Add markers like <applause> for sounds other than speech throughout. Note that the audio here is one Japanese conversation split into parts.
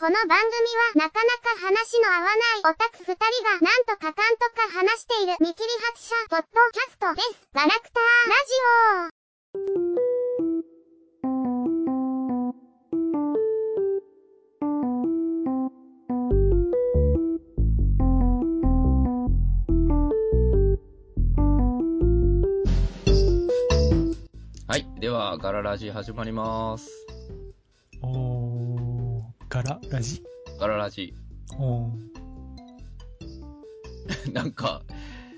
この番組はなかなか話の合わないオタク二人がなんとかかんとか話している見切り発車ポッドキャストです。ガラクターラジオはい。では、ガララジ始まります。おー、ガララジ？ガララジ。おー。<laughs> なんか、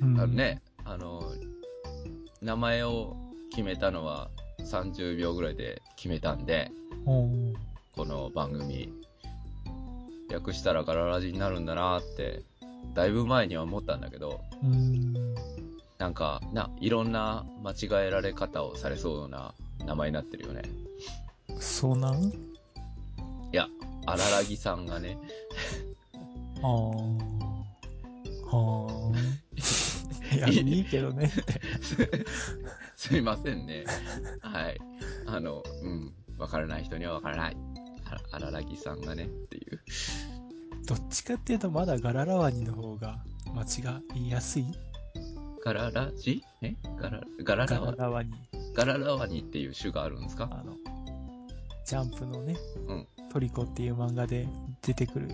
うんあの。ね、あの、名前を決めたのは30秒ぐらいで決めたんで、おー。この番組、略したらガララジになるんだなって、だいぶ前には思ったんだけど、うーん。なんか、な、いろんな間違えられ方をされそうな名前になってるよね。そうなん？いや、荒らぎさんがね、あー。はー。<laughs> いや、いいけどね。<laughs> すいませんね。はい。あの、うん。わからない人にはわからない。ああららぎさんがね、っていう。どっちかっていうと、まだガララワニの方が間違いやすい？ガララジ？え？ガラ、ガララワニ。ガララワニっていう種があるんですか？あの、ジャンプのね、うんトリコっていう漫画で出てくる、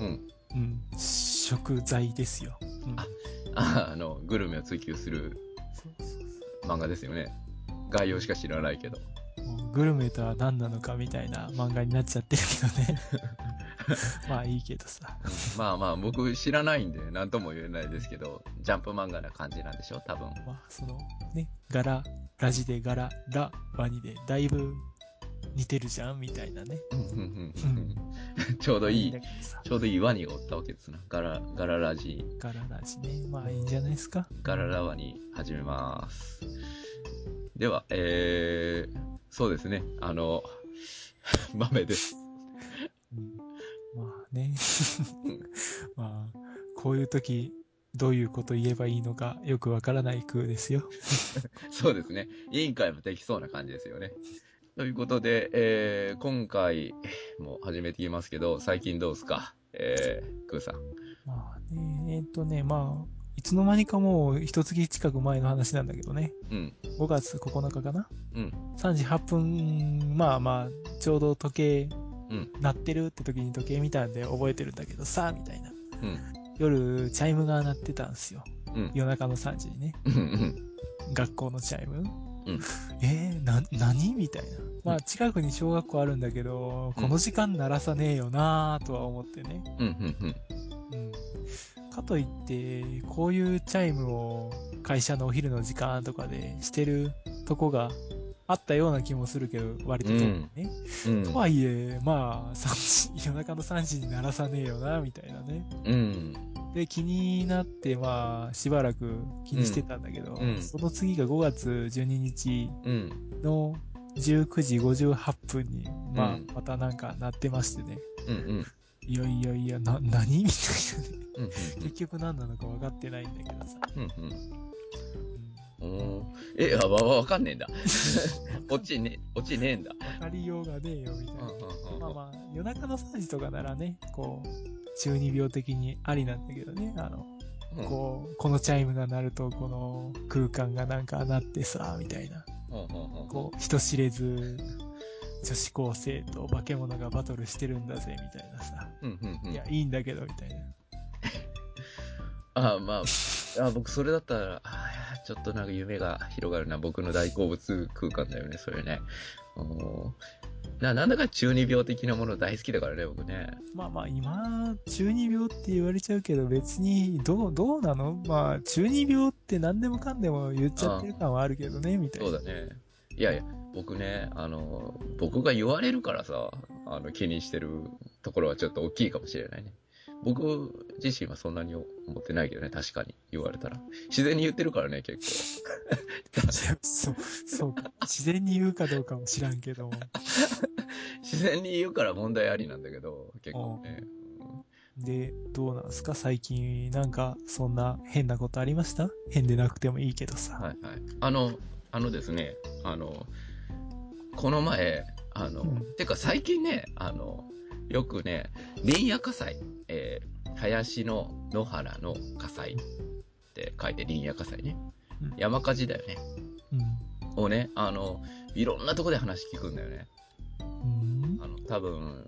うん。うん、食材ですよ。うん、ああ <laughs> あの、グルメを追求する漫画ですよね。概要しか知らないけど。グルメとは何なのかみたいな漫画になっちゃってるけどね。<laughs> まあいいけどさ。まあまあ、僕知らないんで、なんとも言えないですけど、ジャンプ漫画な感じなんでしょ？多分。まあそのね、ガラ、ラジでガラ、ラ、ワニでだいぶ似てるじゃんみたいなね。ちょうどいいちょうどいいワニがおったわけですな。ガラ、ガララジガララジね。まあいいんじゃないですか。ガララワに始めます。では、えー、そうですね。あの、<laughs> 豆です。うんまあね。<laughs> まあ、こういう時、どういうこと言えばいいのかよくわからない空ですよ。<laughs> そうですね。委員会もできそうな感じですよね。ということで、えー、今回も始めていきますけど、最近どうですか？えー、クーさん。まあね、えっとね、まあ、いつの間にかもう一月近く前の話なんだけどね。うん。5月9日かな？うん。3時8分、まあまあ、ちょうど時計、うん鳴ってるって時に時計見たんで覚えてるんだけどさ、みたいな。うん。夜、チャイムが鳴ってたんですよ。うん。夜中の3時にね。学校のチャイム。うんえー、な、何みたいな。まあ、近くに小学校あるんだけど、うんこの時間鳴らさねえよなぁとは思ってね。うん。うん。うん。うん。かといって、こういうチャイムを会社のお昼の時間とかでしてるとこがあったような気もするけど、割と遠くにね。うん。とはいえ、まあ、3時、夜中の3時に鳴らさねえよな、みたいなね。うん。で、気になって、まあ、しばらく気にしてたんだけど、うんうんその次が5月12日うん。の19時58分に、まあうん、またなんか鳴ってましてね。うん。うん。いやいやいや、な、何みたいなね。うん。結局何なのか分かってないんだけどさ。うん。うん。うんえ、あ、わ、わかんねえんだ。<laughs> 落ちね、落ちねえんだ。分かりようがねえよ、みたいな。まあまあ、夜中の3時とかならね、こう、中二病的にありなんだけどね、あの、うんこう、このチャイムが鳴ると、この空間がなんかなってさ、みたいな。こう、人知れず、女子高生と化け物がバトルしてるんだぜ、みたいなさ。いや、いいんだけど、みたいな。あまあ、あ僕それだったら、あちょっとなんか夢が広がるな。僕の大好物空間だよね、それね。ななんだか中二病的なもの大好きだからね、僕ね。まあまあ、今、中二病って言われちゃうけど、別に、どう、どうなの？まあ、中二病って何でもかんでも言っちゃってる感はあるけどね、みたいな。そうだね。いやいや、僕ね、あの、僕が言われるからさ、あの、気にしてるところはちょっと大きいかもしれないね。僕自身はそんなに思ってないけどね、確かに言われたら。自然に言ってるからね、結構。<laughs> そう、そうか。自然に言うかどうかも知らんけども。<laughs> 自然に言うから問題ありなんだけど、結構ね。で、どうなんすか？最近、なんか、そんな変なことありました？変でなくてもいいけどさ。はいはい。あの、あのですね、あの、この前、あの、うんてか最近ね、あの、よくね、林野火災、えー、林の野原の火災って書いて林野火災ね。うん山火事だよね。うん。をね、あの、いろんなとこで話聞くんだよね。うん。あの、多分、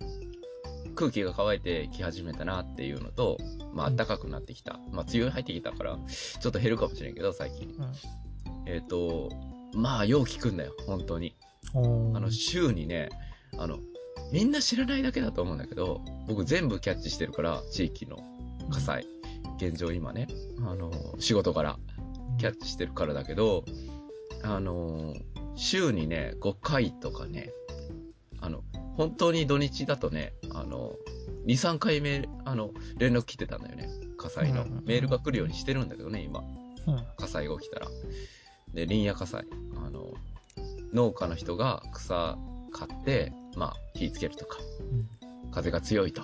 空気が乾いてき始めたなっていうのと、まあ、暖かくなってきた。まあ、梅雨入ってきたから、ちょっと減るかもしれんけど、最近。うん。えっ、と、まあ、よう聞くんだよ、本当に。あの、週にね、あの、みんな知らないだけだと思うんだけど、僕全部キャッチしてるから、地域の火災。現状今ね、あの、仕事からキャッチしてるからだけど、あの、週にね、5回とかね、あの、本当に土日だとね、あの、2、3回目、あの、連絡来てたんだよね。火災の。メールが来るようにしてるんだけどね、今。うん。火災が起きたら。で、林野火災。あの、農家の人が草買って、まあ、火つけるとか、風が強いと、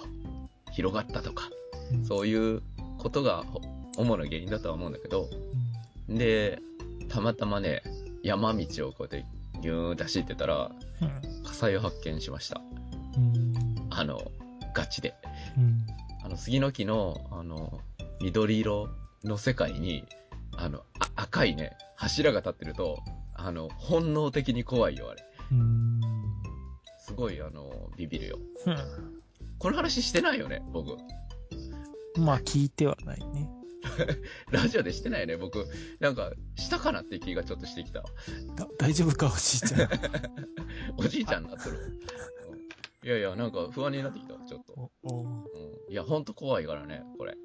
広がったとか、うん。そういうことがほ主な原因だとは思うんだけど、で、たまたまね、山道をこうやってギューンって走ってたら、うん。火災を発見しました。うん。あの、ガチで。うん。あの、杉の木の、あの、緑色の世界に、あの、あ赤いね、柱が立ってると、あの、本能的に怖いよ、あれ。ごい、あの、ビビるよ。うん。この話してないよね、僕。まあ、聞いてはないね。<laughs> ラジオでしてないよね、僕。なんか、したかなって気がちょっとしてきた。だ大丈夫か、おじいちゃん。<laughs> おじいちゃんになってる。うんいやいや、なんか不安になってきた、ちょっと。うん、いや、ほんと怖いからね、これ。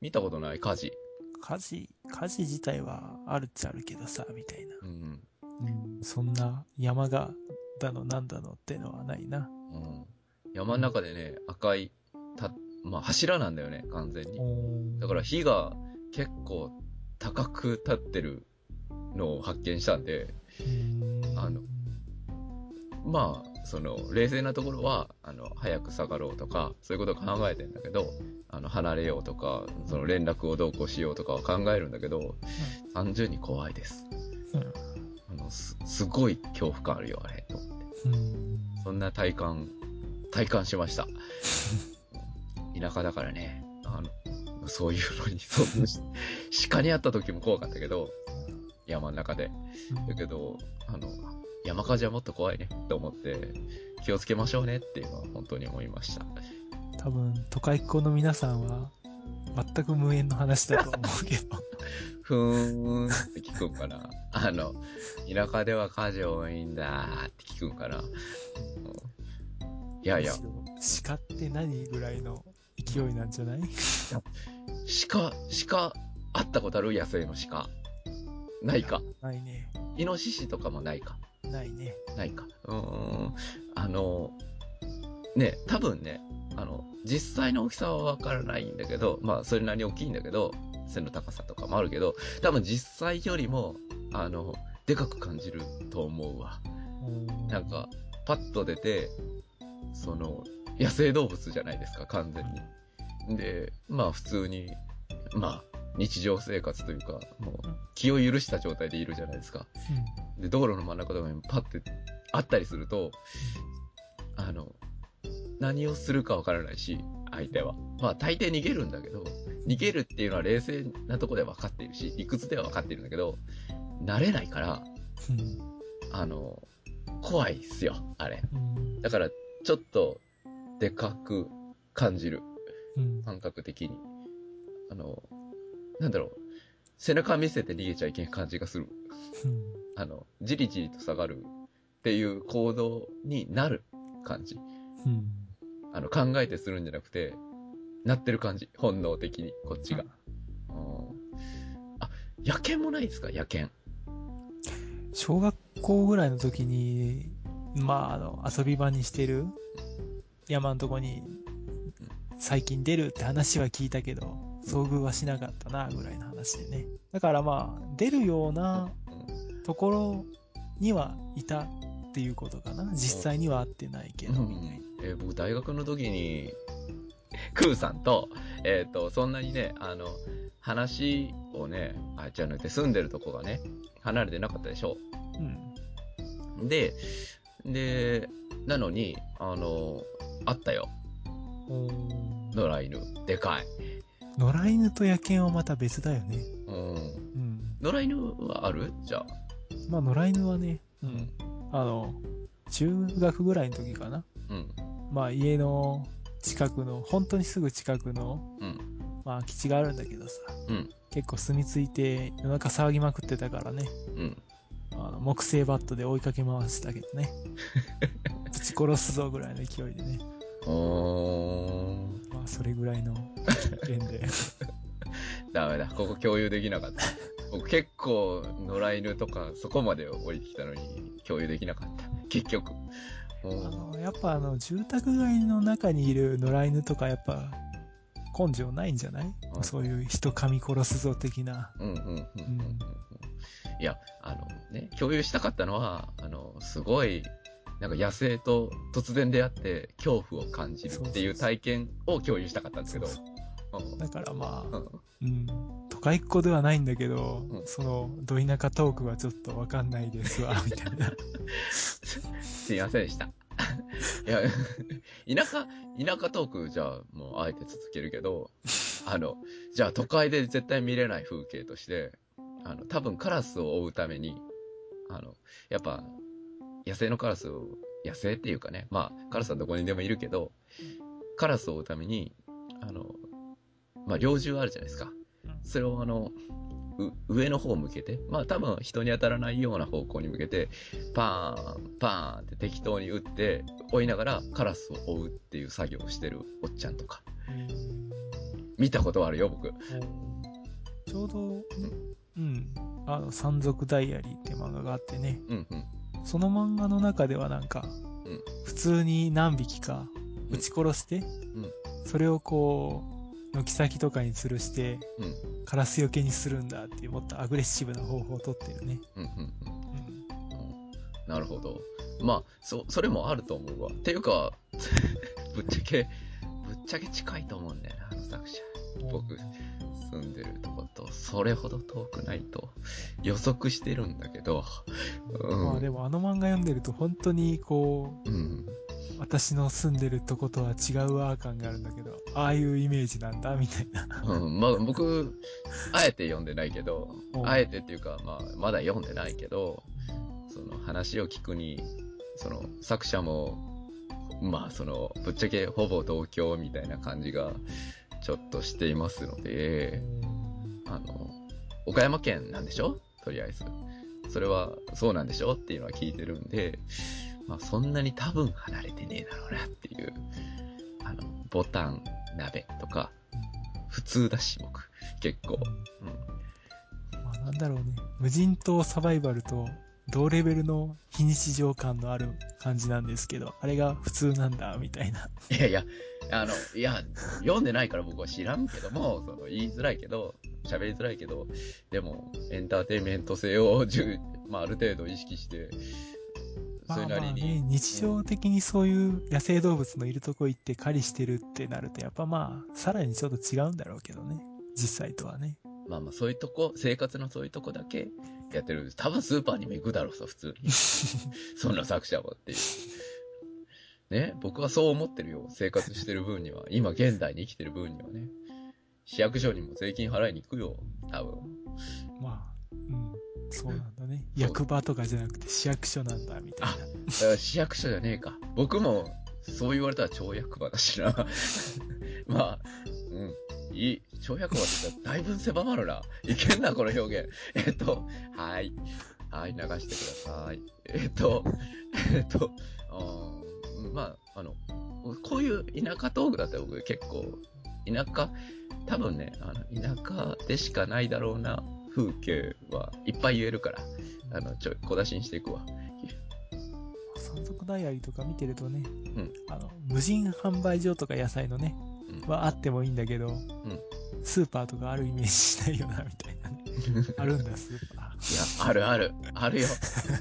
見たことない火事。火事、火事自体はあるっちゃあるけどさ、みたいな。うん。うん。そんな山が、だのなんだのってのはないな。うん。山の中でね、赤い、た、まあ、柱なんだよね、完全に。おだから火が結構高く立ってるのを発見したんで、あのまあ、その、冷静なところは、あの、早く下がろうとか、そういうことを考えてんだけど、あの、離れようとか、その連絡をどうこうしようとかは考えるんだけど、単純に怖いです。うん。あの、す、すごい恐怖感あるよ、あれ、と思って。うん。そんな体感、体感しました。田舎だからね、あの、そういうのに遭遇し、鹿に会った時も怖かったけど、山の中で。だけど、あの、山火事はもっと怖いねって思って、気をつけましょうねっていうのは本当に思いました。多分、都会っ子の皆さんは、全く無縁の話だと思うけど。<laughs> ふーんって聞くんかな。あの、田舎では火事多いんだって聞くんかな。うんいやいや、鹿って何ぐらいの勢いなんじゃない？鹿、鹿、会ったことある？野生の鹿。ないか。ないね。イノシシとかもないか。ないね。ないか。うーん。あの、ね、多分ね、あの、実際の大きさはわからないんだけど、まあ、それなりに大きいんだけど、背の高さとかもあるけど、多分実際よりも、あの、でかく感じると思うわ。なんか、パッと出て、その、野生動物じゃないですか、完全に。で、まあ普通に、まあ、日常生活というか、もう、気を許した状態でいるじゃないですか。で、道路の真ん中とかにパッてあったりすると、あの、何をするかわからないし、相手は。まあ大抵逃げるんだけど、逃げるっていうのは冷静なとこでは分かっているし、理屈では分かっているんだけど、慣れないから、うん。あの、怖いっすよ、あれ。うん。だから、ちょっと、でかく感じる、うん。感覚的に。あの、なんだろう、背中見せて逃げちゃいけん感じがする。うん。あの、じりじりと下がるっていう行動になる感じ。うん。あの、考えてするんじゃなくて、なってる感じ。本能的に、こっちが。うんあ、野犬もないですか？野犬。小学校ぐらいの時に、まあ、あの、遊び場にしてる山のとこに、最近出るって話は聞いたけど、遭遇はしなかったな、ぐらいの話でね。だからまあ、出るようなうんところにはいたっていうことかな。実際には会ってないけど、みたいな。えー僕、大学の時に、クーさんと、えっ、と、そんなにね、あの、話をね、あ、じゃなくて住んでるとこがね、離れてなかったでしょ。うん。で、で、なのに、あの、あったよ。野良犬。でかい。野良犬と野犬はまた別だよね。うん。うん。野良犬はある？じゃあ。まあ、野良犬はね、うん。あの、中学ぐらいの時かな。うん。まあ、家の近くの、本当にすぐ近くの、うん。まあ、基地があるんだけどさ、うん。結構住み着いて、夜中騒ぎまくってたからね、うん。あの木製バットで追いかけ回したけどね。<laughs> ぶち殺すぞぐらいの勢いでね。まあ、それぐらいの経験で。<laughs> ダメだ。ここ共有できなかった。僕結構野良犬とかそこまで降りてきたのに共有できなかった。結局。あもの、やっぱあの、住宅街の中にいる野良犬とかやっぱ、根性ないんじゃない、うん。そういう人噛み殺すぞ的な。いや、あのね、共有したかったのは、あの、すごい、なんか野生と突然出会って恐怖を感じるっていう体験を共有したかったんですけど。そううんだからまあ、うんうん、都会っ子ではないんだけど、うんその、ど田舎トークはちょっとわかんないですわ、みたいな。すいませんでした。いや、<laughs> 田舎、田舎トークじゃあもうあえて続けるけど、あの、じゃあ都会で絶対見れない風景として、あの、多分カラスを追うために、あの、やっぱ、野生のカラスを、野生っていうかね、まあ、カラスはどこにでもいるけど、カラスを追うために、あの、まあ、猟銃あるじゃないですか。それをあの、う上の方向けて、まあ多分人に当たらないような方向に向けて、パーン、パーンって適当に撃って、追いながらカラスを追うっていう作業をしてるおっちゃんとか、見たことあるよ、僕。ちょうど、うん、あの、山賊ダイアリーって漫画があってね、うんうん。その漫画の中ではなんか、うん普通に何匹か撃ち殺して、うんそれをこう、軒先とかに吊るして、うん。カラスよけにするんだっていうもっとアグレッシブな方法をとってるね。うんうんうん。うんなるほど。まあ、そ、それもあると思うわ。っていうか、<laughs> ぶっちゃけ、ぶっちゃけ近いと思うんだよな、あの作者。僕、住んでるとこと、それほど遠くないと予測してるんだけど、うん。まあでもあの漫画読んでると本当にこう、うん。私の住んでるとことは違うわ感があるんだけど、ああいうイメージなんだみたいな。うん、まあ僕、あえて読んでないけどう、んあえてっていうか、まあ、まだ読んでないけど、その話を聞くに、その作者も、まあその、ぶっちゃけほぼ同郷みたいな感じが、ちょっとしていますので、あの、岡山県なんでしょ？とりあえず。それはそうなんでしょ？っていうのは聞いてるんで、まあそんなに多分離れてねえだろうなっていう、あの、ボタン、鍋とか、普通だし、僕。結構。うん。まあなんだろうね。無人島サバイバルと同レベルの非日常感のある感じなんですけど、あれが普通なんだ、みたいな。いやいや、あの、いや、読んでないから僕は知らんけども、その言いづらいけど、喋りづらいけど、でも、エンターテインメント性をまあ、ある程度意識して、それなりまあまあね、に、日常的にそういう野生動物のいるとこ行って狩りしてるってなると、やっぱまあ、さらにちょっと違うんだろうけどね。実際とはね。まあまあ、そういうとこ、生活のそういうとこだけやってる。多分スーパーにも行くだろうさ、普通に。<laughs> そんな作者はっていう。ね、僕はそう思ってるよ。生活してる分には。今現代に生きてる分にはね。市役所にも税金払いに行くよ。多分。まあ、うん。そうなんだね。役場とかじゃなくて市役所なんだ、みたいな。だから市役所じゃねえか。僕も、そう言われたら町役場だしな。<laughs> まあ、うん。いい。町役場って言ったらだいぶ狭まるな。いけんな、この表現。えっと、はい。はい、流してください。えっと、えっと、あーまあ、あの、こういう田舎トークだったら僕結構、田舎、多分ね、あの、田舎でしかないだろうな風景はいっぱい言えるから、あの、ちょい小出しにしていくわ。山賊ダイアリーとか見てるとね、んあの、無人販売所とか野菜のね、うんはあってもいいんだけど、スーパーとかあるイメージしないよな、みたいなね。<laughs> あるんだ、スーパいや、あるある。あるよ。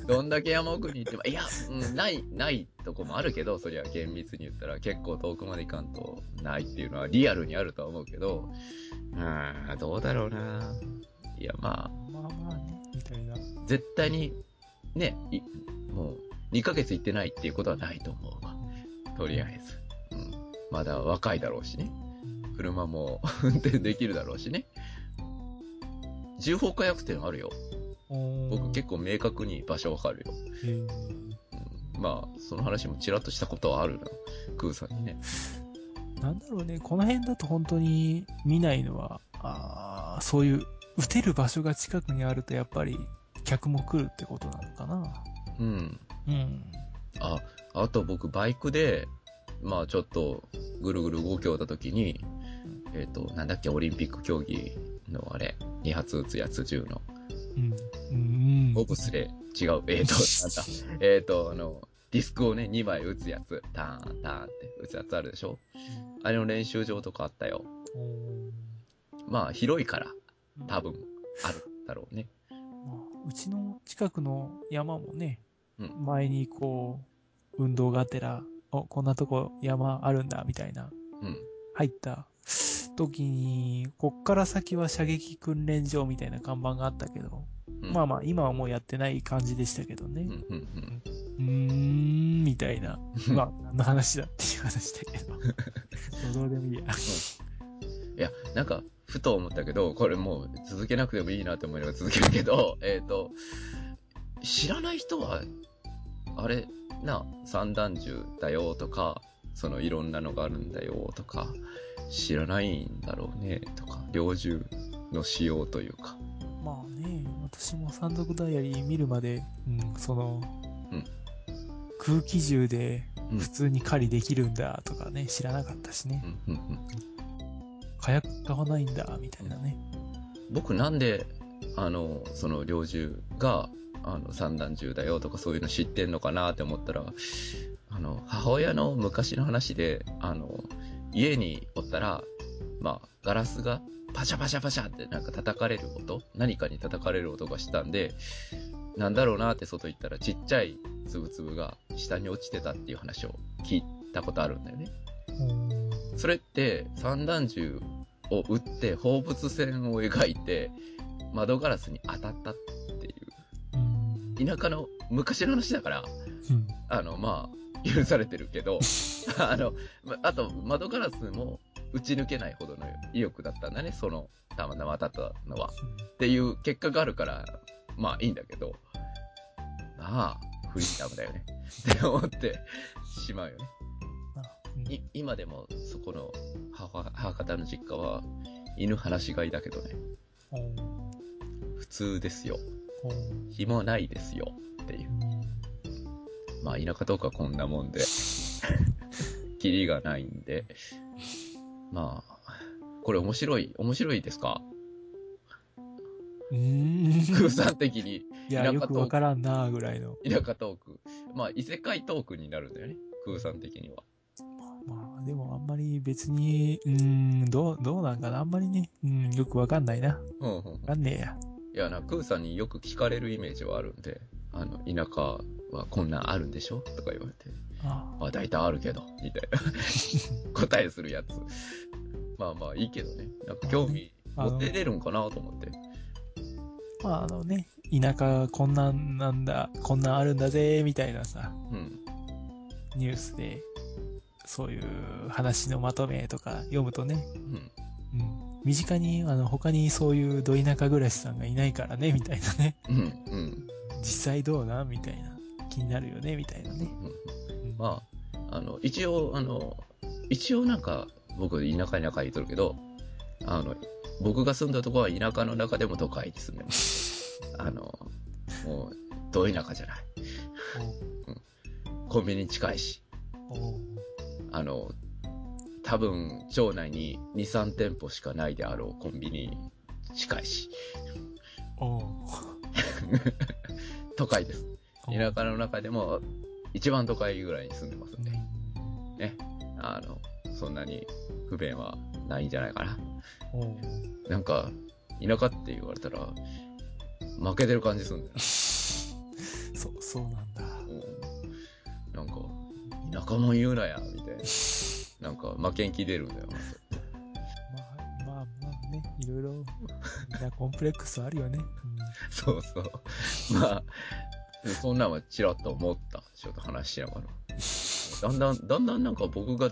どんだけ山奥に行っても、いや、うん、ない、ないとこもあるけど、そりゃ厳密に言ったら結構遠くまで行かんとないっていうのはリアルにあるとは思うけど、うん、どうだろうな。いや、まー。まあまあね、みたいな。あ、絶対に、ね、いもう、2ヶ月行ってないっていうことはないと思うわ。とりあえず。うん。まだ若いだろうしね。車も運転できるだろうしね。重砲火薬店あるよ。僕結構明確に場所わかるよ。うん、まあ、その話もちらっとしたことはあるな。クーさんにね。なんだろうね、この辺だと本当に見ないのは、あーそういう、撃てる場所が近くにあるとやっぱり客も来るってことなのかな。うん。うん。あ、あと僕バイクで、まあちょっとぐるぐる動きおった時に、えっ、と、なんだっけ、オリンピック競技のあれ、2発撃つやつ銃の、うん。うん。ボブスレー、違う、えっ、と、なんだ、<laughs> えっ、と、あの、ディスクをね、2枚撃つやつ、ターン、ターンって撃つやつあるでしょ？あれの練習場とかあったよ。まあ広いから、多分、あるだろうね。まあうちの近くの山もね、うん前にこう、運動がてら、お、こんなとこ山あるんだ、みたいな、うん。入った時に、こっから先は射撃訓練場みたいな看板があったけど、うんまあまあ、今はもうやってない感じでしたけどね。うん、うん、みたいな。まあ、何の話だっていう話だけど。<laughs> どうでもいいや。いや、なんか、ふと思ったけど、これもう続けなくてもいいなって思いながら続けるけど、<laughs> えっ、と、知らない人は、あれ、な、散弾銃だよとか、そのいろんなのがあるんだよとか、知らないんだろうねとか、猟銃の使用というか。まあね、私も山賊ダイアリー見るまで、うん、その、うん空気銃でうん普通に狩りできるんだとかね、知らなかったしねう。んうんうん火薬買わないんだ、みたいなね。僕なんで、あの、その猟銃が、あの、散弾銃だよとかそういうの知ってんのかなって思ったら、あの、母親の昔の話で、あの、家におったら、まあ、ガラスがパシャパシャパシャってなんか叩かれる音何かに叩かれる音がしたんで、なんだろうなって外行ったらちっちゃいつぶつぶが下に落ちてたっていう話を聞いたことあるんだよね。うんそれって散弾銃を撃って放物線を描いて窓ガラスに当たったっていう。田舎の昔の話だからうん。あのまあ許されてるけど <laughs> あのまあと窓ガラスも撃ち抜けないほどの威力だったんだねそのたまたま当たったのは。っていう結果があるからまあいいんだけどまあフリーダムだよね。って思ってしまうよねい今でもそこの母母方の実家は犬放し飼いだけどね。普通ですよ。暇ないですよ。っていう。まあ田舎とかこんなもんで。<laughs> キリがないんで。まあこれ面白い面白いですか？空さん的に。いや、田舎よくわからんなぐらいの。田舎トーク。まあ異世界トークになるんだよね。空さん的には。まあ、でもあんまり別に、うーん、どう、どうなんかな。あんまりね、うん、よくわかんないな。うんうんうんわかんねえや。いやな、クーさんによく聞かれるイメージはあるんで、あの、田舎はこんなんあるんでしょ？とか言われて、ああ、大体あるけど、みたいな <laughs> 答えするやつ。まあまあいいけどね。なんか興味持ってれるんかなと思って。まあ、あのね、田舎こんなんなんだ、こんなんあるんだぜ、みたいなさ、うん。ニュースで、そういう話のまとめとか読むとね、うん。うん、身近に、あの、他にそういうど田舎暮らしさんがいないからね、みたいなね。うん。うん。実際どうなん？みたいな。気になるよね、みたいなね。うん。うんまあ、あの、一応、あの、一応なんか、僕、田舎田舎言っとるけど、あの、僕が住んだとこは田舎の中でも都会に住んでます。<laughs> あの、もう、ど田舎じゃない。コンビニ近いし。あの、多分、町内に2、3店舗しかないであろうコンビニ近いし、おお都会です。田舎の中でも一番都会ぐらいに住んでますんで、うんね。あの、そんなに不便はないんじゃないかな。なんか、田舎って言われたら、負けてる感じするんだよな。<laughs> そう、そうなんだ。うんなんか、田舎も言うなや、みたいな。なんか、負けん気出るんだよな。まあ、まあまあね、いろいろ、みんなコンプレックスあるよね。そうそう。まあ、そんなんはちらっと思った。ちょっと話しながら。だんだん、だんだんなんか僕が、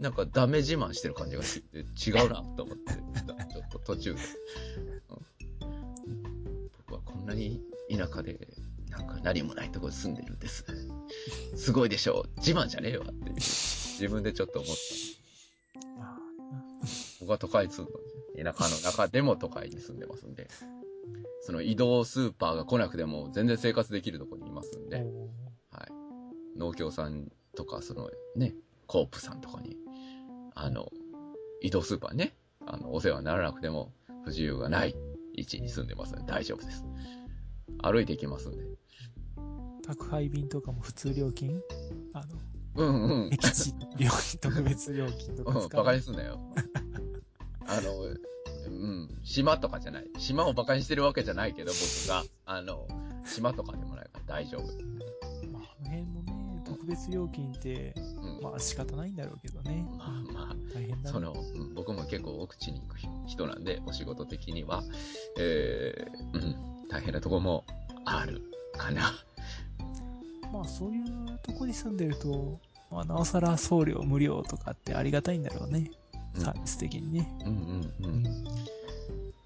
なんかダメ自慢してる感じがして、違うなと思ってちょっと途中で。うん僕はこんなに田舎で、なんか何もないところに住んでるんです。すごいでしょ自慢じゃねえわって、自分でちょっと思った。僕は都会に住んで田舎の中でも都会に住んでますんで、その移動スーパーが来なくても全然生活できるとこにいますんで、はい。農協さんとか、そのね、コープさんとかに、あの、移動スーパーね、あの、お世話にならなくても不自由がない位置に住んでますので大丈夫です。歩いて行きますんで。ー宅配便とかも普通料金？あの、うんうん。僻地料金、特別料金とかうん、使バカうにすんなよ。<laughs> あの、うん、島とかじゃない。島をバカにしてるわけじゃないけど、僕が。あの、島とかでもないから大丈夫。まあ、あの辺のね、特別料金って、うん。まあ仕方ないんだろうけどね。まあまあ、大変だね。その、うん僕も結構奥地に行く人なんで、お仕事的には、えー、うん、大変なとこもあるかな。まあそういうとこに住んでると、まあなおさら送料無料とかってありがたいんだろうね。うんサービス的にね。うんうんう。うんん。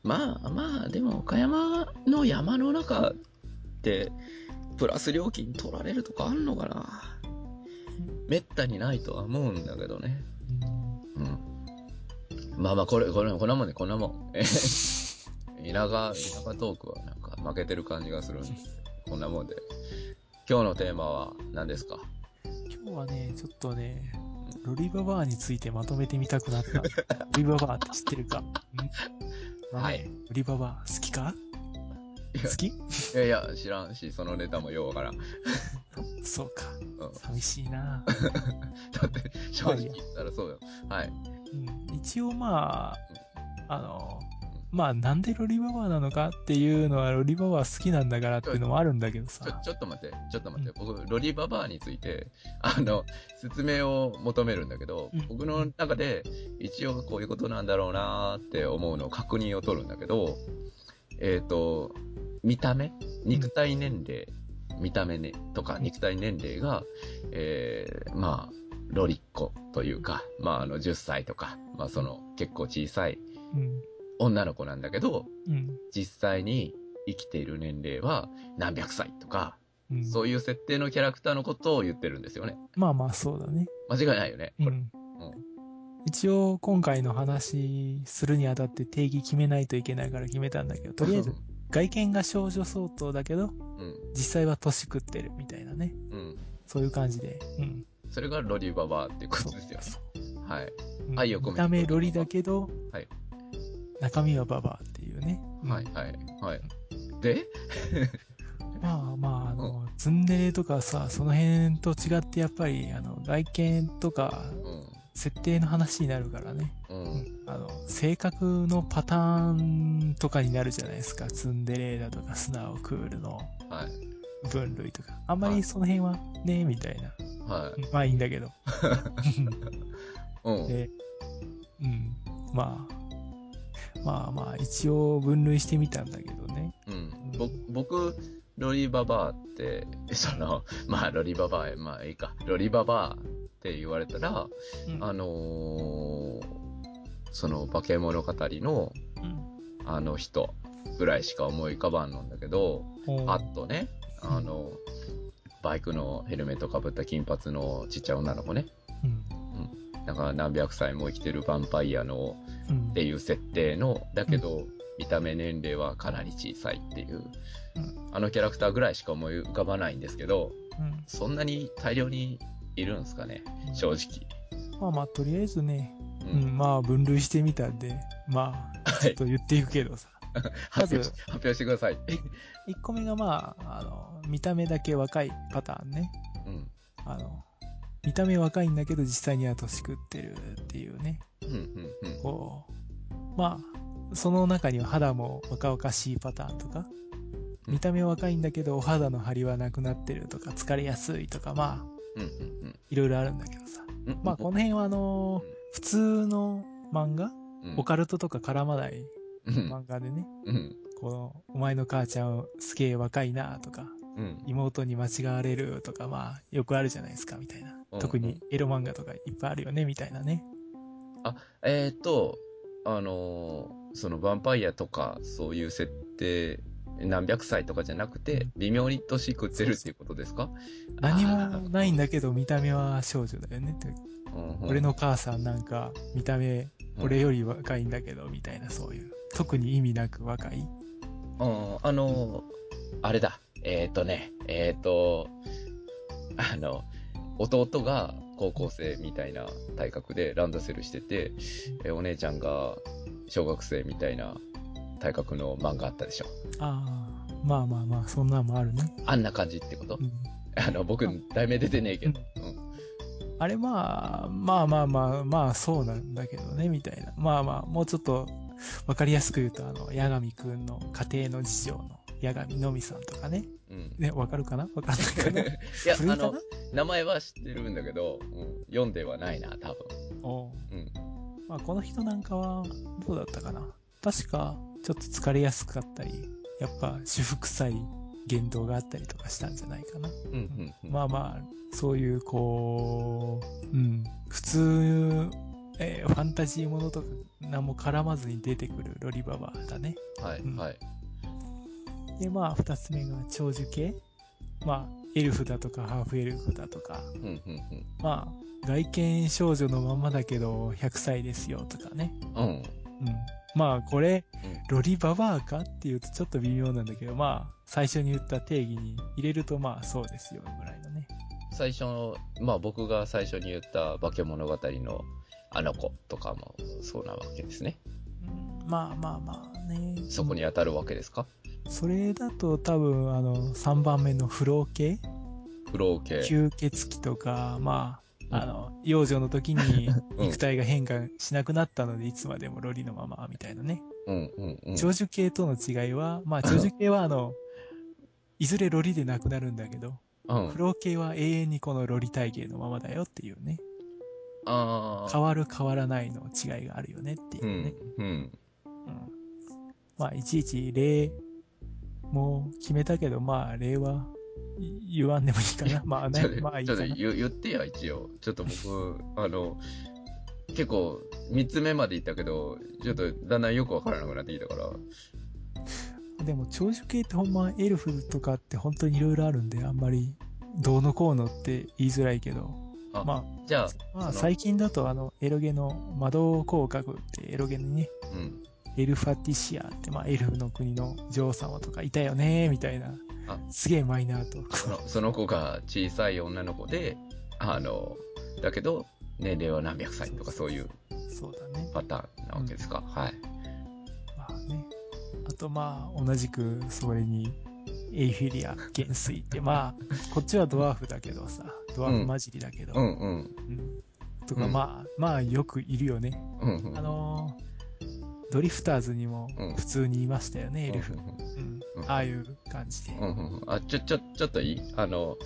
まあまあ、でも岡山の山の中って、プラス料金取られるとかあんのかなめったにないとは思うんだけどね。うん。まあまあ、これ、これ、こんなもんね、こんなもん。え田舎、<laughs> 田舎トークはなんか負けてる感じがするんで、こんなもんで。今日のテーマは何ですか？今日はね、ちょっとね、ロリババアについてまとめてみたくなった。<laughs> ロリババアって知ってるか、うん、はいロリババア好きか？好き？いやいや、知らんし、そのネタもようわからん。<laughs> そうか。うん。寂しいな。<laughs> だって、正直言ったらそうよ。はい。うん、一応まあ、あの、まあなんでロリババアなのかっていうのはロリババア好きなんだからっていうのもあるんだけどちょさ、。ちょっと待って、ちょっと待って。僕、ロリババアについて、あの、説明を求めるんだけど、うん僕の中で、一応こういうことなんだろうなーって思うのを確認を取るんだけど、えっ、と、見た目？肉体年齢、見た目ね、とか肉体年齢が、えー、まあ、ロリッコというか、まあ、あの、10歳とか、まあ、その、結構小さいうん。女の子なんだけど、うん。実際に生きている年齢は何百歳とか、うん。そういう設定のキャラクターのことを言ってるんですよね。まあまあそうだね。間違いないよね。これ。うん。一応今回の話するにあたって定義決めないといけないから決めたんだけど、とりあえず外見が少女相当だけど、うん。実際は年食ってるみたいなね。うん。そういう感じで。うん。それがロリババアっていうことですよね。はい。うん愛を込めて見た目ロリだけど、はい中身はババアっていうね。うんはい、はい、はい。で？<laughs> まあまあ、あの、ツンデレとかさ、その辺と違ってやっぱり、あの、外見とか、う設定の話になるからね。ん。う。うんんあの、性格のパターンとかになるじゃないですか。ツンデレだとか、素直クールのはい。分類とか。あんまはいりその辺はね、みたいな。はい。まあいいんだけど。<laughs> うん。で、うん。まあ、まあまあ、一応分類してみたんだけどね。うん。ぼ、僕、ロリババアって、<laughs> その、まあ、ロリババア、まあいいか。ロリババアって言われたら、うんあのーその化け物語の、うんあの人ぐらいしか思い浮かばんのんだけど、パッとね、あの、バイクのヘルメットかぶった金髪のちっちゃい女の子ね。うん。なんか何百歳も生きてるヴァンパイアのうんっていう設定の、だけど、見た目年齢はかなり小さいっていう、うんあのキャラクターぐらいしか思い浮かばないんですけど、うん。そんなに大量にいるんですかね、正直。まあまあ、とりあえずね、ううん、まあ分類してみたんで、まあ、はいちょっと言っていくけどさ。<laughs> 発表し発表してください。1個目がまあ、あの、見た目だけ若いパターンね。うん。あの、見た目若いんだけど実際には年食ってるっていうね。うん、うん、うん。こう、まあ、その中には肌も若々しいパターンとか、うん見た目若いんだけどお肌の張りはなくなってるとか、疲れやすいとか、まあ、うん、うん、いろいろあるんだけどさ。うん。まあ、この辺はあの普通の漫画うん、オカルトとか絡まないうん、漫画でね、うん、この、お前の母ちゃんすげえ若いなとか、うん。妹に間違われるとか、まあ、よくあるじゃないですか、みたいなうん。特にエロ漫画とかいっぱいあるよね、みたいなね。えっ、と、あのーそのヴァンパイアとか、そういう設定、何百歳とかじゃなくて、微妙に年食ってるっていうことですか？何もないんだけど、見た目は少女だよねって。うんうん俺の母さんなんか、見た目、俺より若いんだけど、みたいな、そういう。特に意味なく若い。うん、あの、あれだ。えっ、とね、えっ、と、あの、弟が高校生みたいな体格でランドセルしてて、えお姉ちゃんが小学生みたいな体格の漫画あったでしょ。ああ、まあまあまあ、そんなんもあるね。あんな感じってこと？うん <laughs> あの、僕、題名出てねえけど。うん。あれまあ、まあまあまあ、まあそうなんだけどね、みたいな。まあまあ、もうちょっとわかりやすく言うと、あの、八神くんの家庭の事情の八神のみさんとかね。うん。ね、わかるかな？わかんないかな？<laughs> いや、あの、名前は知ってるんだけど、うん、読んではないな、多分。おううん。まあこの人なんかは、どうだったかな？確か、ちょっと疲れやすかったり、やっぱ主婦臭い言動があったりとかしたんじゃないかな。うん、うん、うん。まあまあ、そういう、こう、うん、普通、えーファンタジーものとか何も絡まずに出てくるロリババだね。はい、うんはい。で、まあ、二つ目が長寿系。まあ、エルフだとかハーフエルフだとか、うん、うん、うん。まあ、外見少女のままだけど100歳ですよとかね。うん。うん。まあ、これ、うんロリババアかっていうとちょっと微妙なんだけど、まあ、最初に言った定義に入れるとまあ、そうですよぐらいのね。最初の、まあ僕が最初に言った化け物語のあの子とかもそうなわけですね。うんまあまあまあね。そこに当たるわけですか？それだと多分、あの、3番目のフロー系フロー系。吸血鬼とか、まあ、あの、幼女の時に <laughs> うん肉体が変化しなくなったので、いつまでもロリのまま、みたいなね。うんうんうん。長寿系との違いは、まあ、長寿系はあの、いずれロリでなくなるんだけど、うんフ。ロー系は永遠にこのロリ体型のままだよっていうね。ああ。変わる変わらないの違いがあるよねっていううね。ん。うん。うん。まあ、いちいち例も決めたけど、まあ、例はい言わんでもいいかな。<laughs> まあねまあいい。ちょっと言言ってや、一応。ちょっと僕、<laughs> あの、結構、三つ目まで行ったけど、ちょっとだんだんよくわからなくなってきたから。でも、長寿系ってほんまエルフとかって本当にいろいろあるんで、あんまりどうのこうのって言いづらいけど、あまじゃあ、あ、まあ最近だとあの、エロゲの窓広角ってエロゲにね、うん。エルファティシアって、まあ、エルフの国の女王様とかいたよね、みたいなあ。すげえマイナーと。そのその子が小さい女の子で、あの、だけど、年齢は何百歳とかそういう。パターンなわけですか？はい。まあね。あとまあ、同じくそれに、エイフィリア、元帥って、<laughs> まあ、こっちはドワーフだけどさ、ドワーフ混じりだけど、うんうん。うんとかうんまあ、まあよくいるよね。うんうん。あのードリフターズにもうん。普通にいましたよね、エルフ。ああいう感じで。あ、ちょ、ちょ、ちょっといい？あの、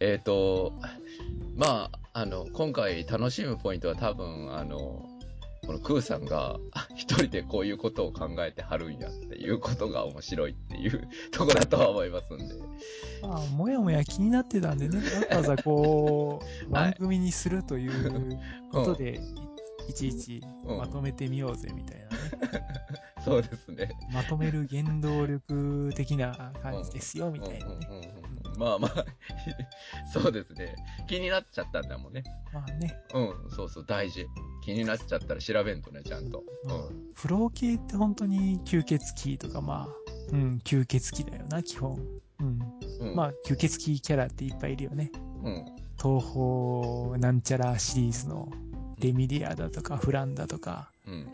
えっ、と、まあ、あの、今回楽しむポイントは多分、あの、このクーさんがあ一人でこういうことを考えてはるんやっていうことが面白いっていう <laughs> ところだとは思いますんで。まあ、もやもや気になってたんでね、わざわざこう、<laughs> はい。番組にするということで、いいちいちうんまとめてみようぜみたいなね。<laughs> そうですね。まとめる原動力的な感じですよ、みたいなね。うんうんうんうんまあまあ、<laughs> そうですね。気になっちゃったんだもんね。まあね、うん、そうそう、大事。気になっちゃったら調べんとね、ちゃんと。まあフロー系って本当に吸血鬼とかまあ、うん、吸血鬼だよな、基本。うん。うん。まあ、吸血鬼キャラっていっぱいいるよね。うん。東方なんちゃらシリーズのレミリアだとか、フランだとか、うん。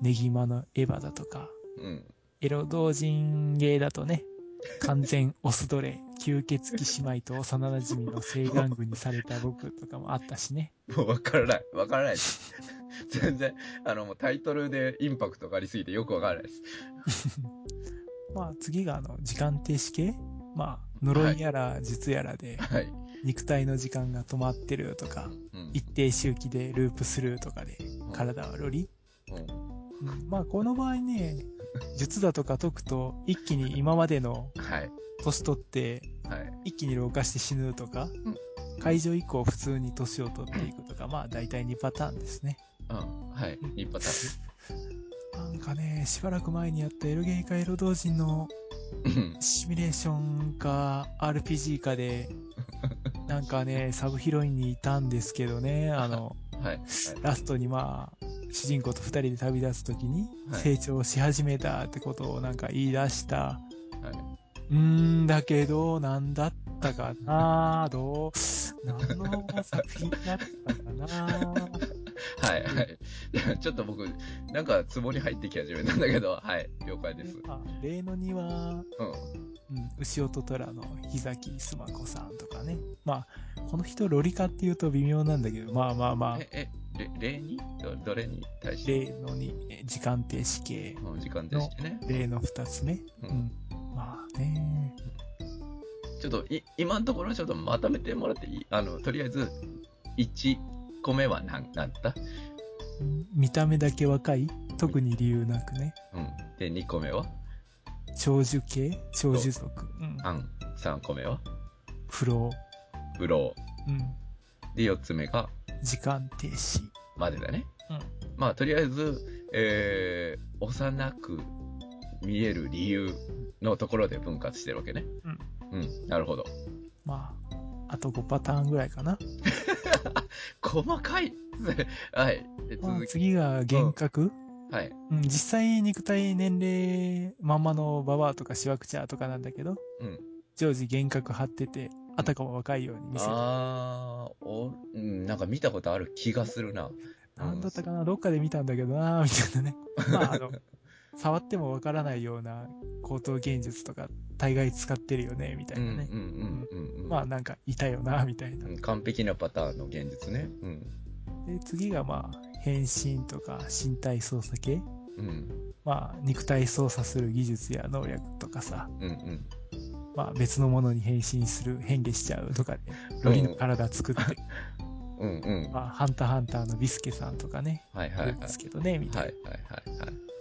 ネギマのエヴァだとか、うん。エロ同人芸だとね、完全オス奴隷、吸血鬼姉妹と幼馴染の性玩具にされた僕とかもあったしね。もうわからない。わからないです。全然、あの、もうタイトルでインパクトがありすぎてよくわからないです。<laughs> まあ次があの、時間停止系？まあ、呪いやら術やらではい。肉体の時間が止まってるとか、うん。一定周期でループするとかでん体はロリ、うん。うんまあこの場合ね、術だとか解くと、一気に今までのはい。年取って、はい。一気に老化して死ぬとか、ん解除以降普通に年を取っていくとか、まあ大体2パターンですね。うん。はい。一パターなんかね、しばらく前にやったエロゲイかエロ同人のン。シミュレーションか RPG かで、<laughs> なんかね、サブヒロインにいたんですけどね、あの、はい。はい。ラストにまあ、主人公と二人で旅立つときに、はい成長し始めたってことをなんか言い出した。はい。うーんだけど、なんだったかなどう、何の作品だったかなはい。はい。ちょっと僕、なんか、ツボに入ってき始めたんだけど、はい。了解です。あ例のには、うん。うん、牛音虎の日崎須磨子さんとかね。まあ、この人ロリカって言うと微妙なんだけど、まあまあまあ、え、え、れ例に？どどれに対して？例のに、え時間停止系、うん時間でしてね。例の二つ目。ううんん。まあね。ちょっとい、今のところちょっとまとめてもらっていい？あの、とりあえず、1個目は何、なんだ？見た目だけ若い？特に理由なくね。うん。で、2個目は？長寿系？長寿族？う？ん。アン。3個目は？不老。ブロうん。ー。で、4つ目が、時間停止。までだね。うん。まあ、とりあえず、えー、幼く見える理由のところで分割してるわけね。うん。うん。なるほど。まあ、あと5パターンぐらいかな。<laughs> <laughs> 細かいはい。でまあ、続き。次が幻覚。はい。うん、実際肉体年齢まんまのババアとかシワクチャーとかなんだけど、うん。常時幻覚張ってて、あたかも若いように見せる。あー、お、うん、なんか見たことある気がするな。なんだったかな？どっかで見たんだけどなみたいなね。<laughs> まあ、あの、触ってもわからないような高等現術とか大概使ってるよね、みたいなね。まあなんかいたよな、みたいな。うん完璧なパターンの現実ね。うん。で、次がまあ、変身とか身体操作系。うん。まあ、肉体操作する技術や能力とかさ、うんうん。まあ別のものに変身する、変化しちゃうとかで、ロリの体作って、うんうん。まあ、ハンターハンターのビスケさんとかね、はいはいはいですけどね、みたいな。はいはいはいはい。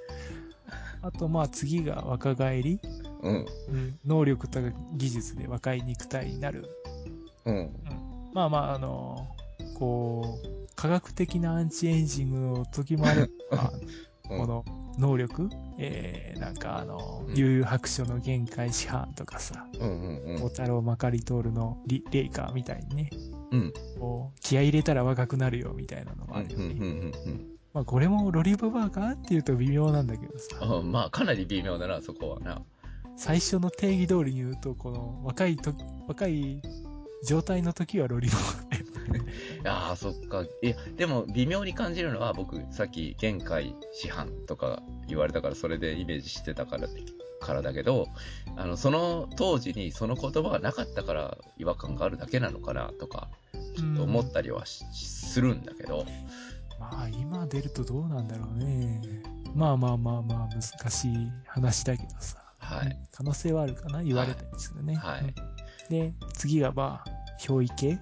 あとまあ次が若返り。うん。うん、能力とか技術で若い肉体になる。うん。うん、まあまあ、あの、こう、科学的なアンチエイジングの時もあれば、うんこの能力、えー、なんかあの、うん悠々白書の限界師範とかさ、うんうん小太郎まかり通るのリレイカーみたいにね、うん。こう、気合い入れたら若くなるよみたいなのもうんうんあるよね。うんまあこれもロリババアかっていうと微妙なんだけどさ、うん。うんまあ、かなり微妙だな、そこはな。最初の定義通りに言うと、この若いと、若い状態の時はロリババアだよ <laughs> いやー、そっか。いや、でも、微妙に感じるのは、僕、さっき、限界師範とか言われたから、それでイメージしてたから、からだけど、あの、その当時にその言葉がなかったから違和感があるだけなのかな、とか、ちょっと思ったりはしするんだけど、まあ今出るとどうなんだろうね。まあまあまあまあ難しい話だけどさ。はい。可能性はあるかな？言われたりするね。はいうんで、次がまあ、憑依系。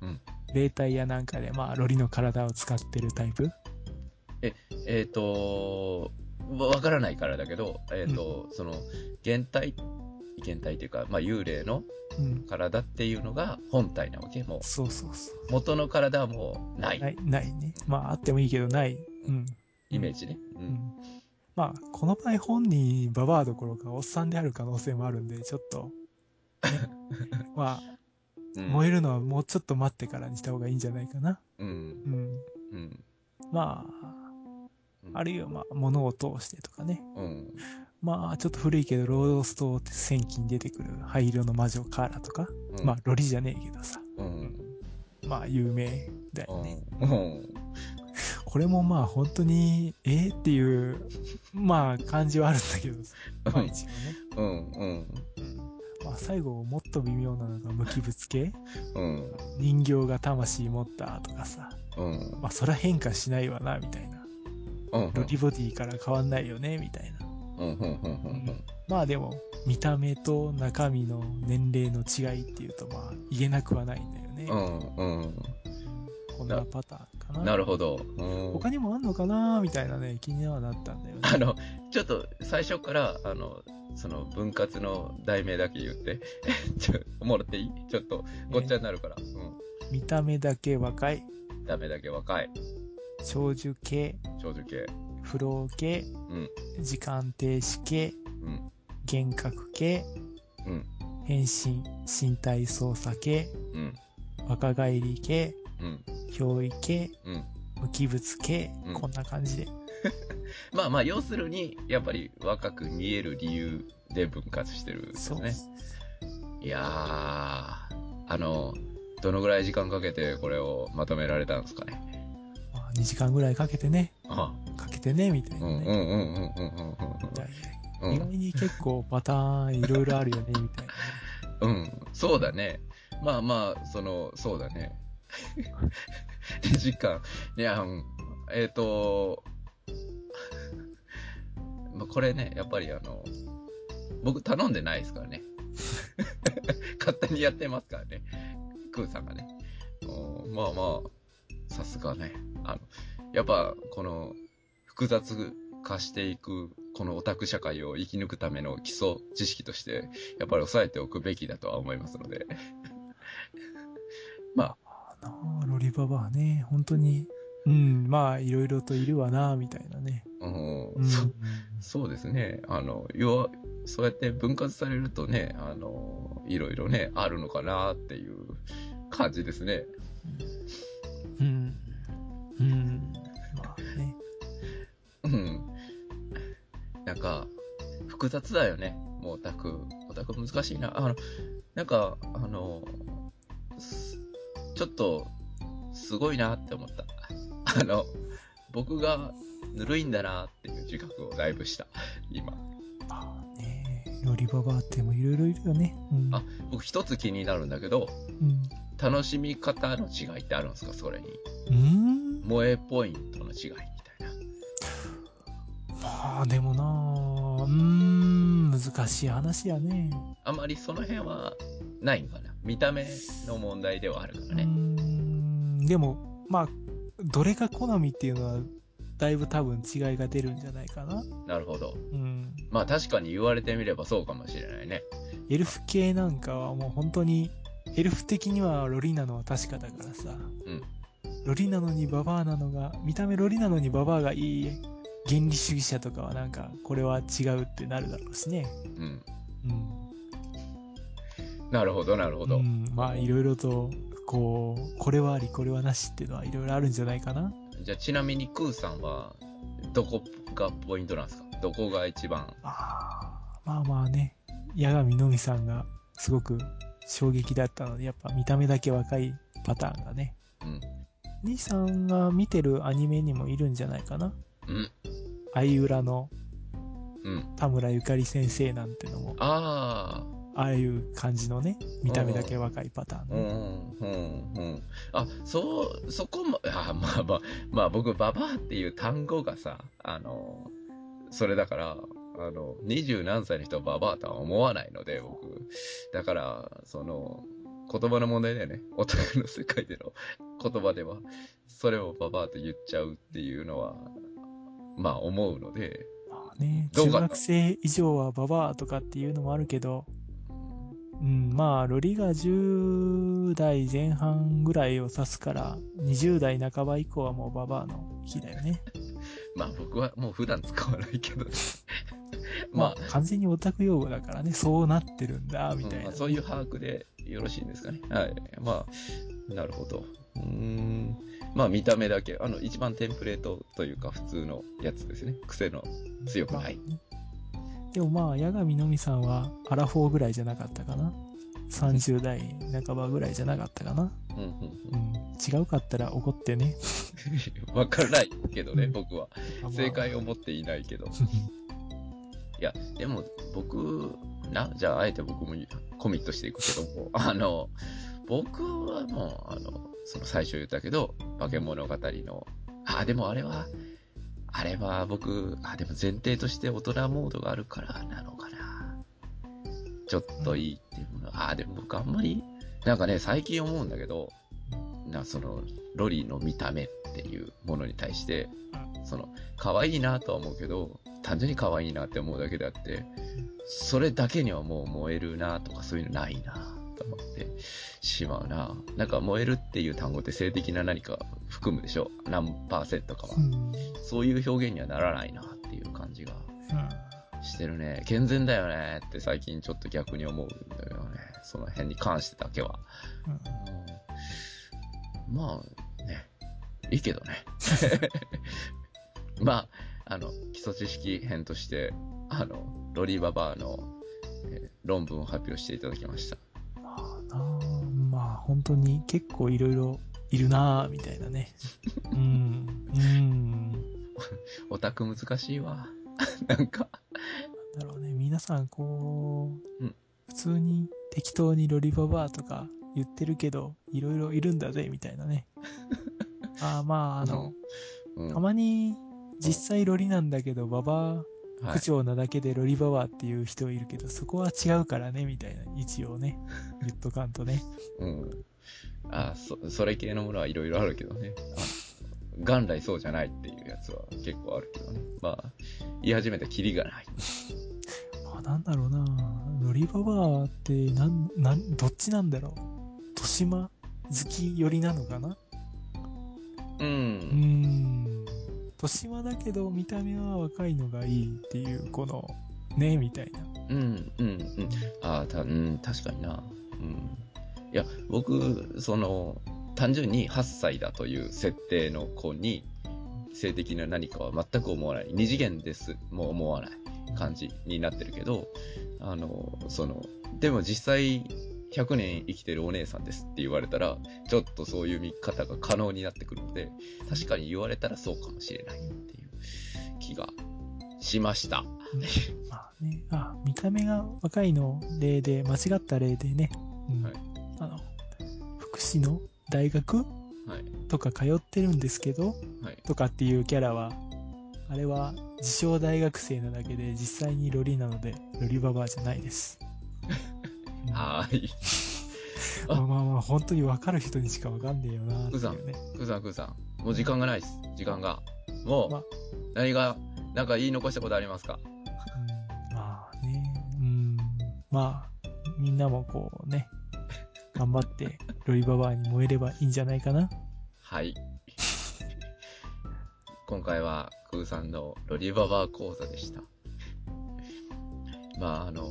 うん。霊体やなんかでまあ、ロリの体を使ってるタイプ？えっ、と、わわからないからだけど、えっ、と、その、現体、現体というか、まあ、幽霊のうん。体っていうのが本体なわけもう、そうそうそう。元の体はもうない。ない、ないね。まああってもいいけどない。うん。イメージね。う。うんん。まあ、この場合本人、ババアどころかおっさんである可能性もあるんで、ちょっと、ね。<laughs> まあ、うん燃えるのはもうちょっと待ってからにした方がいいんじゃないかな。うん。うん。うん。まあ、あるいはまあ、物を通してとかね。うん。まあ、ちょっと古いけど、ロースト戦記に出てくる灰色の魔女カーラとか。うんまあ、ロリじゃねえけどさ。うん。まあ、有名だよね。うん。これもまあ、本当に、えー、っていう、まあ、感じはあるんだけどさ。まあ、一応ね。うん。うん。うん。まあ、最後、もっと微妙なのが無機物系？うん。人形が魂持ったとかさ。うん。まあ、そら変化しないわな、みたいな。うん。ロリボディから変わんないよね、みたいな。うん。うん。うん。まあでも、見た目と中身の年齢の違いっていうと、まあ、言えなくはないんだよね。うん。うん。こんなパターンかな。なるほど。うん他にもあんのかなみたいなね、気にはなったんだよね。あの、ちょっと最初から、あの、その分割の題名だけ言って、<laughs> ちょ、もらっていい？ちょっと、ごっちゃになるから。うん。見た目だけ若い、ダメだけ若い、長寿系、長寿系。フロー系、うん、時間停止系、うん、幻覚系、うん、変身、身体操作系、うん、若返り系、うん、憑依系、うん。無機物系、うんこんな感じで。<laughs> まあまあ、要するに、やっぱり若く見える理由で分割してるんです。ね。いやー、あの、どのぐらい時間かけてこれをまとめられたんですかね。まあ、2時間ぐらいかけてね、あかけてね、みたいなね。うんうんうんうんうんうん意外に結構パターンいろいろあるよね、みたいなね。うん、そうだね。まあまあ、その、そうだね。2時間。いや、うん。えっ、と、まあこれね、やっぱりあの、僕頼んでないですからね。勝手にやってますからね。クーさんがね。うんまあまあ、さすがね。あの、やっぱ、この、複雑化していく、このオタク社会を生き抜くための基礎知識として、やっぱり押さえておくべきだとは思いますので。<laughs> まあ、あロリババアね、本当に、うん、まあ、いろいろといるわな、みたいなね。うんうん。そそうですね。あの、要は、そうやって分割されるとね、あの、いろいろね、あるのかなっていう感じですね。うん。うん。なんか、複雑だよね。もうオタク。オタク難しいな。あの、なんか、あの、すちょっと、すごいなって思った。あの、僕がぬるいんだなっていう自覚をだいぶした。今。まあね、ロリババアってもいろいろいるよね。うん。あ僕一つ気になるんだけど、うん。楽しみ方の違いってあるんですか？それに。うーん萌えポイントの違いみたいな。まあ、でもなあうーん、難しい話やね。あんまりその辺はないんかな。見た目の問題ではあるからうーね。ん、でも、まあ、どれが好みっていうのは、だいぶ多分違いが出るんじゃないかな。なるほど。うん。まあ確かに言われてみればそうかもしれないね。エルフ系なんかはもう本当に、エルフ的にはロリなのは確かだからさ。うん。ロリなのにババアなのが、見た目ロリなのにババアがいい原理主義者とかはなんか、これは違うってなるだろうしね。うん。うん。なるほど、なるほど。うん、まあ、いろいろと、こう、これはあり、これはなしっていうのはいろいろあるんじゃないかな。じゃあちなみにクーさんは、どこがポイントなんですか？どこが一番？あーまあまあね、八神のみさんがすごく衝撃だったので、やっぱ見た目だけ若いパターンがね。うん。兄さんが見てるアニメにもいるんじゃないかな。うん。相浦のうん。田村ゆかり先生なんてのも、あああいう感じのね、見た目だけ若いパターンあ。うね。ん、うん、うん。あ、そう、そこも、あまあまあ、まあ僕、ババアっていう単語がさ、あの、それだから、あの、二十何歳の人はババアとは思わないので、僕。だから、その、言葉の問題だよね。オタクの世界での言葉では、それをババアと言っちゃうっていうのは、まあ思うので、まあね、中学生以上はババアとかっていうのもあるけど、うん、まあ、ロリが10代前半ぐらいを指すから、20代半ば以降はもうババアの日だよね。まあ僕はもう普段使わないけど、<laughs> ままあ、完全にオタク用語だからね、そうなってるんだ、あ、みたいな、うんまあそういう把握でよろしいんですかね。はい。まあ、なるほど。うーん。まあ見た目だけ、あの、一番テンプレートというか普通のやつですね。癖の強くない。でもまあ、八神のみさんはアラフォーぐらいじゃなかったかな。30代半ばぐらいじゃなかったかな。うんうんうん、違うかったら怒ってね。うん。わからないけどね、うん僕は。まあ正解を持っていないけど。いや、でも僕、な、じゃああえて僕もコミットしていくけども、あの、僕はもう、あの、その最初言ったけど、化け物語の、あ、でもあれは、あれは僕、あ、でも前提として大人モードがあるからなのかな。ちょっといいっていうもの。あ、でも僕あんまり、なんかね、最近思うんだけど、な、その、ロリの見た目っっていうものに対して、その、可愛いなとは思うけど、単純に可愛いなって思うだけであって、それだけにはもう燃えるなとかそういうのないなと思ってしまうな。なんか燃えるっていう単語って性的な何か含むでしょ？何パーセントかはう。ん。そういう表現にはならないなっていう感じがしてるね。健全だよねって最近ちょっと逆に思うんだけどね。その辺に関してだけは。うん。うんまあね、いいけどね。<laughs> まあ、あの、基礎知識編として、あの、ロリババアの、えー論文を発表していただきました。まあなあまあ本当に結構いろいろいるなぁ、みたいなね。<laughs> うん。うん。オタク難しいわ。<laughs> なんか、なんだろうね、皆さんこう、うん普通に適当にロリババアとか言ってるけど、いろいろいるんだぜ、みたいなね。<laughs> ああ、まあ、あの、うん、たまに実際ロリなんだけど、ババアはい口調なだけでロリババアっていう人いるけど、そこは違うからね、みたいな、一応ね、<laughs> 言っとかんとね。うん。あ、そ、それ系のものはいろいろあるけどね。あ元来そうじゃないっていうやつは結構あるけどね。まあ、言い始めたらキリがない。ま <laughs> あ、なんだろうなロリババアって、なん、なん、どっちなんだろう豊島好き寄りなのかな？う。うんーん。豊島だけど見た目は若いのがいいっていう、この、ね、みたいな。うん、うん、うん。ああ、た、うん、確かにな。うん。いや、僕、その、単純に8歳だという設定の子に、性的な何かは全く思わない。二次元です、もう思わない感じになってるけど、あの、その、でも実際、100年生きてるお姉さんですって言われたら、ちょっとそういう見方が可能になってくるので、確かに言われたらそうかもしれないっていう気がしました。まあね、あ、見た目が若いの例で、間違った例でね、うんはいあの、福祉の大学はい。とか通ってるんですけど、はい。とかっていうキャラは、あれは自称大学生なだけで、実際にロリなので、ロリババアじゃないです。うんはーい。<laughs> まあまあまあ、本当に分かる人にしか分かんねえよなっていうね。クーさん、クーさん。もう時間がないです。時間が。もう、ま何が、なんか言い残したことありますか？うんまあね、うん、まあ、みんなもこうね、頑張って <laughs> ロリババアに燃えればいいんじゃないかな。はい。今回は、クーさんのロリババー講座でした。まあ、あの、ね、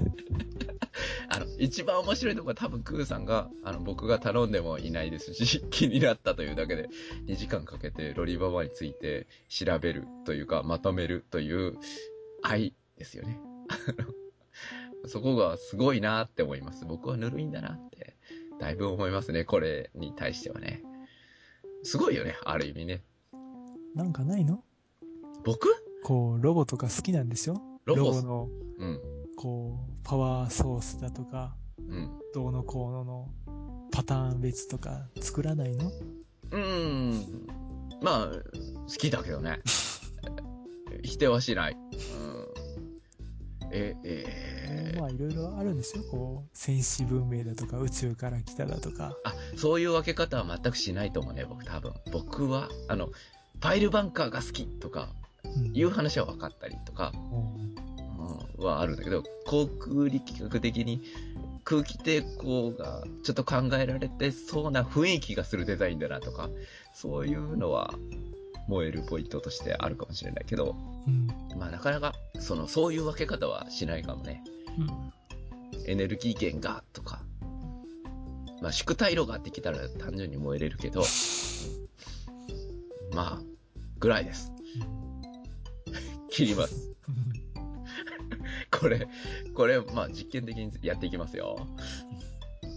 <laughs> あの、一番面白いところは多分クーさんが、あの、僕が頼んでもいないですし、<laughs> 気になったというだけで、2時間かけてロリババについて調べるというか、まとめるという愛ですよね。<laughs> そこがすごいなって思います。僕はぬるいんだなって、だいぶ思いますね、これに対してはね。すごいよね、ある意味ね。なんかないの？僕？こう、ロボとか好きなんでしょロボの、うん、こう、パワーソースだとか、うん。どうのこうののパターン別とか作らないの？うーん。まあ、好きだけどね。<laughs> 否定はしない。うん。え、えーまあいろいろあるんですよ。こう、戦士文明だとか宇宙から来ただとか。あ、そういう分け方は全くしないと思うね、僕多分。僕は、あの、ファイルバンカーが好きとか、うんいう話は分かったりとか、うんうんはあるんだけど、航空力学的に空気抵抗がちょっと考えられてそうな雰囲気がするデザインだなとか、そういうのは燃えるポイントとしてあるかもしれないけど、うん。まあなかなか、その、そういう分け方はしないかもね。うん。エネルギー源がとか、まあ宿題炉がってきたら単純に燃えれるけど、<laughs> まあ、ぐらいです。<laughs> 切ります。これ、これ、まあ実験的にやっていきますよ。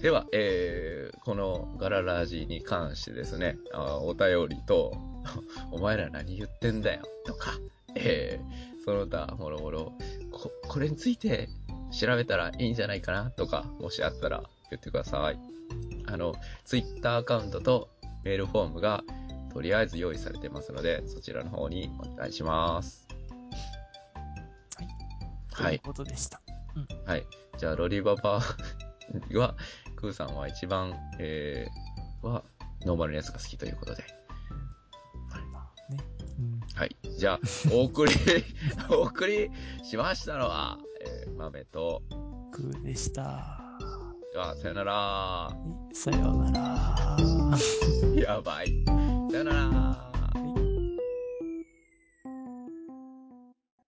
では、えー、このガララジに関してですね、あお便りと、<laughs> お前ら何言ってんだよ、とか、えー、その他、もろもろ、こ、これについて調べたらいいんじゃないかな、とか、もしあったら言ってください。あの、ツイッターアカウントとメールフォームが、とりあえず用意されてますので、そちらの方にお願いします。はいということでした。はい。じゃあ、ロリババ <laughs> は、クーさんは一番、えー、は、ノーマルなやつが好きということで。まあね。うん。はい。じゃあ、お送り、<laughs> お送りしましたのは、えー、豆と、グーでした。では、さよなら。さようなら。<laughs> やばい。さよなら。